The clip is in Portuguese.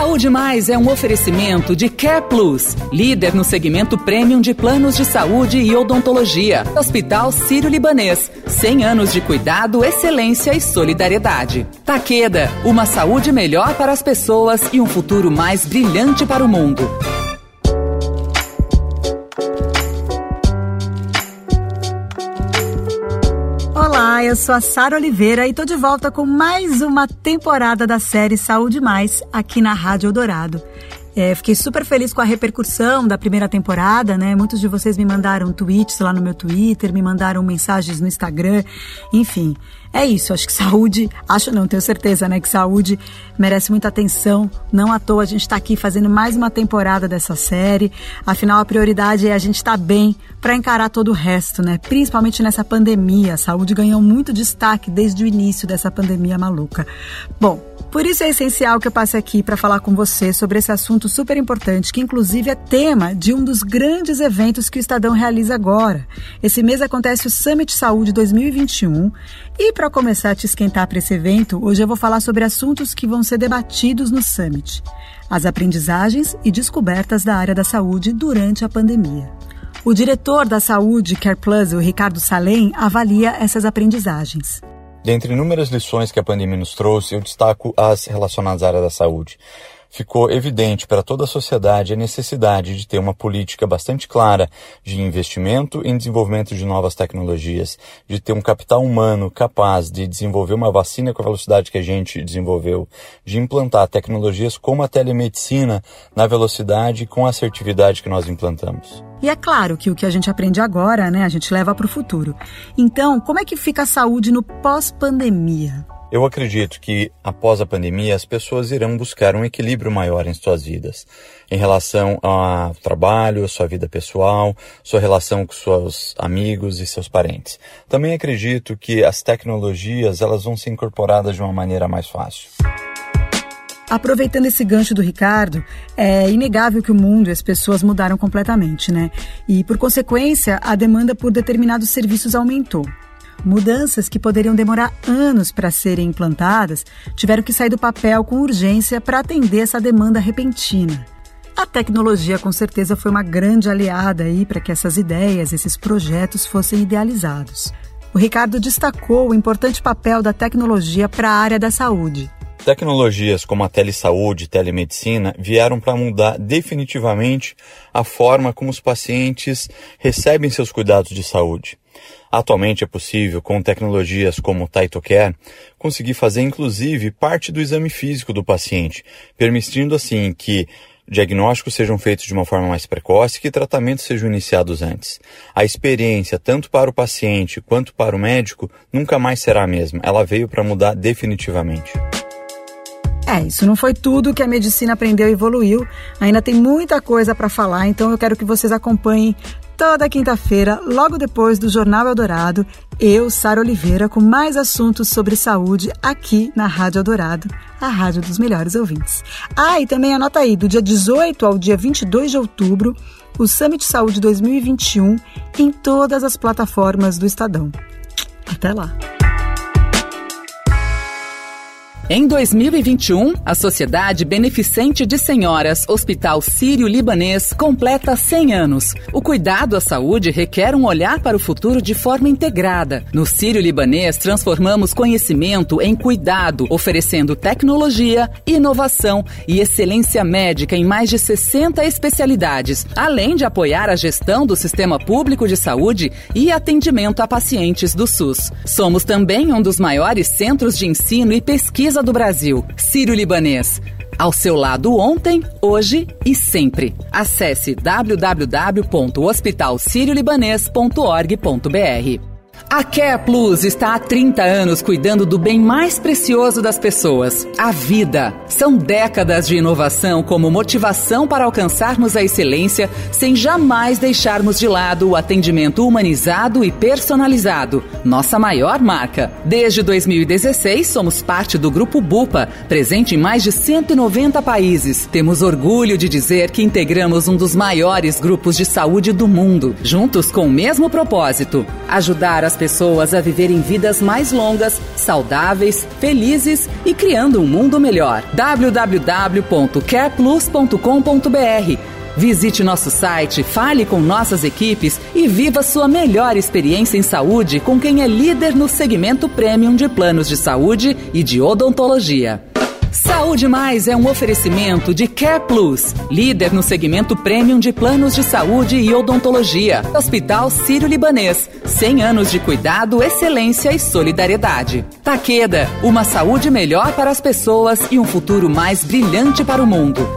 Saúde Mais é um oferecimento de Care Plus, líder no segmento premium de planos de saúde e odontologia. Hospital Sírio-Libanês, 100 anos de cuidado, excelência e solidariedade. Taqueda, uma saúde melhor para as pessoas e um futuro mais brilhante para o mundo. Eu sou a Sara Oliveira e tô de volta com mais uma temporada da série Saúde Mais aqui na Rádio Eldorado. É, fiquei super feliz com a repercussão da primeira temporada, né? Muitos de vocês me mandaram tweets lá no meu Twitter, me mandaram mensagens no Instagram, enfim. É isso, acho que saúde, acho não, tenho certeza, né, que saúde merece muita atenção. Não à toa a gente está aqui fazendo mais uma temporada dessa série. Afinal, a prioridade é a gente estar tá bem para encarar todo o resto, né? Principalmente nessa pandemia. A saúde ganhou muito destaque desde o início dessa pandemia maluca. Bom, por isso é essencial que eu passe aqui para falar com você sobre esse assunto super importante, que inclusive é tema de um dos grandes eventos que o Estadão realiza agora. Esse mês acontece o Summit Saúde 2021 e para começar a te esquentar para esse evento, hoje eu vou falar sobre assuntos que vão ser debatidos no Summit: as aprendizagens e descobertas da área da saúde durante a pandemia. O diretor da Saúde Care Plus, o Ricardo Salem, avalia essas aprendizagens. Dentre inúmeras lições que a pandemia nos trouxe, eu destaco as relacionadas à área da saúde. Ficou evidente para toda a sociedade a necessidade de ter uma política bastante clara de investimento em desenvolvimento de novas tecnologias, de ter um capital humano capaz de desenvolver uma vacina com a velocidade que a gente desenvolveu, de implantar tecnologias como a telemedicina na velocidade e com a assertividade que nós implantamos. E é claro que o que a gente aprende agora, né, a gente leva para o futuro. Então, como é que fica a saúde no pós-pandemia? Eu acredito que após a pandemia as pessoas irão buscar um equilíbrio maior em suas vidas, em relação ao trabalho, sua vida pessoal, sua relação com seus amigos e seus parentes. Também acredito que as tecnologias elas vão ser incorporadas de uma maneira mais fácil. Aproveitando esse gancho do Ricardo, é inegável que o mundo e as pessoas mudaram completamente, né? E, por consequência, a demanda por determinados serviços aumentou. Mudanças que poderiam demorar anos para serem implantadas tiveram que sair do papel com urgência para atender essa demanda repentina. A tecnologia com certeza foi uma grande aliada aí para que essas ideias, esses projetos fossem idealizados. O Ricardo destacou o importante papel da tecnologia para a área da saúde. Tecnologias como a telesaúde e telemedicina vieram para mudar definitivamente a forma como os pacientes recebem seus cuidados de saúde. Atualmente é possível, com tecnologias como o TaitoCare, conseguir fazer inclusive parte do exame físico do paciente, permitindo assim que diagnósticos sejam feitos de uma forma mais precoce e que tratamentos sejam iniciados antes. A experiência, tanto para o paciente quanto para o médico, nunca mais será a mesma. Ela veio para mudar definitivamente. É, isso não foi tudo que a medicina aprendeu e evoluiu. Ainda tem muita coisa para falar, então eu quero que vocês acompanhem toda quinta-feira, logo depois do Jornal Eldorado, eu, Sara Oliveira, com mais assuntos sobre saúde aqui na Rádio Eldorado, a rádio dos melhores ouvintes. Ah, e também anota aí, do dia 18 ao dia 22 de outubro, o Summit Saúde 2021 em todas as plataformas do Estadão. Até lá! Em 2021, a Sociedade Beneficente de Senhoras Hospital Sírio-Libanês completa 100 anos. O cuidado à saúde requer um olhar para o futuro de forma integrada. No Sírio-Libanês, transformamos conhecimento em cuidado, oferecendo tecnologia, inovação e excelência médica em mais de 60 especialidades, além de apoiar a gestão do sistema público de saúde e atendimento a pacientes do SUS. Somos também um dos maiores centros de ensino e pesquisa do Brasil, Sírio Libanês. Ao seu lado ontem, hoje e sempre. Acesse www.hospitalsiriolibanês.org.br. A Care Plus está há 30 anos cuidando do bem mais precioso das pessoas, a vida. São décadas de inovação como motivação para alcançarmos a excelência sem jamais deixarmos de lado o atendimento humanizado e personalizado, nossa maior marca. Desde 2016, somos parte do Grupo Bupa, presente em mais de 190 países. Temos orgulho de dizer que integramos um dos maiores grupos de saúde do mundo, juntos com o mesmo propósito: ajudar as pessoas a viverem vidas mais longas, saudáveis, felizes e criando um mundo melhor. www.careplus.com.br Visite nosso site, fale com nossas equipes e viva sua melhor experiência em saúde com quem é líder no segmento premium de planos de saúde e de odontologia. Saúde Mais é um oferecimento de Care Plus, líder no segmento premium de planos de saúde e odontologia. Hospital Sírio-Libanês, 100 anos de cuidado, excelência e solidariedade. Taqueda, uma saúde melhor para as pessoas e um futuro mais brilhante para o mundo.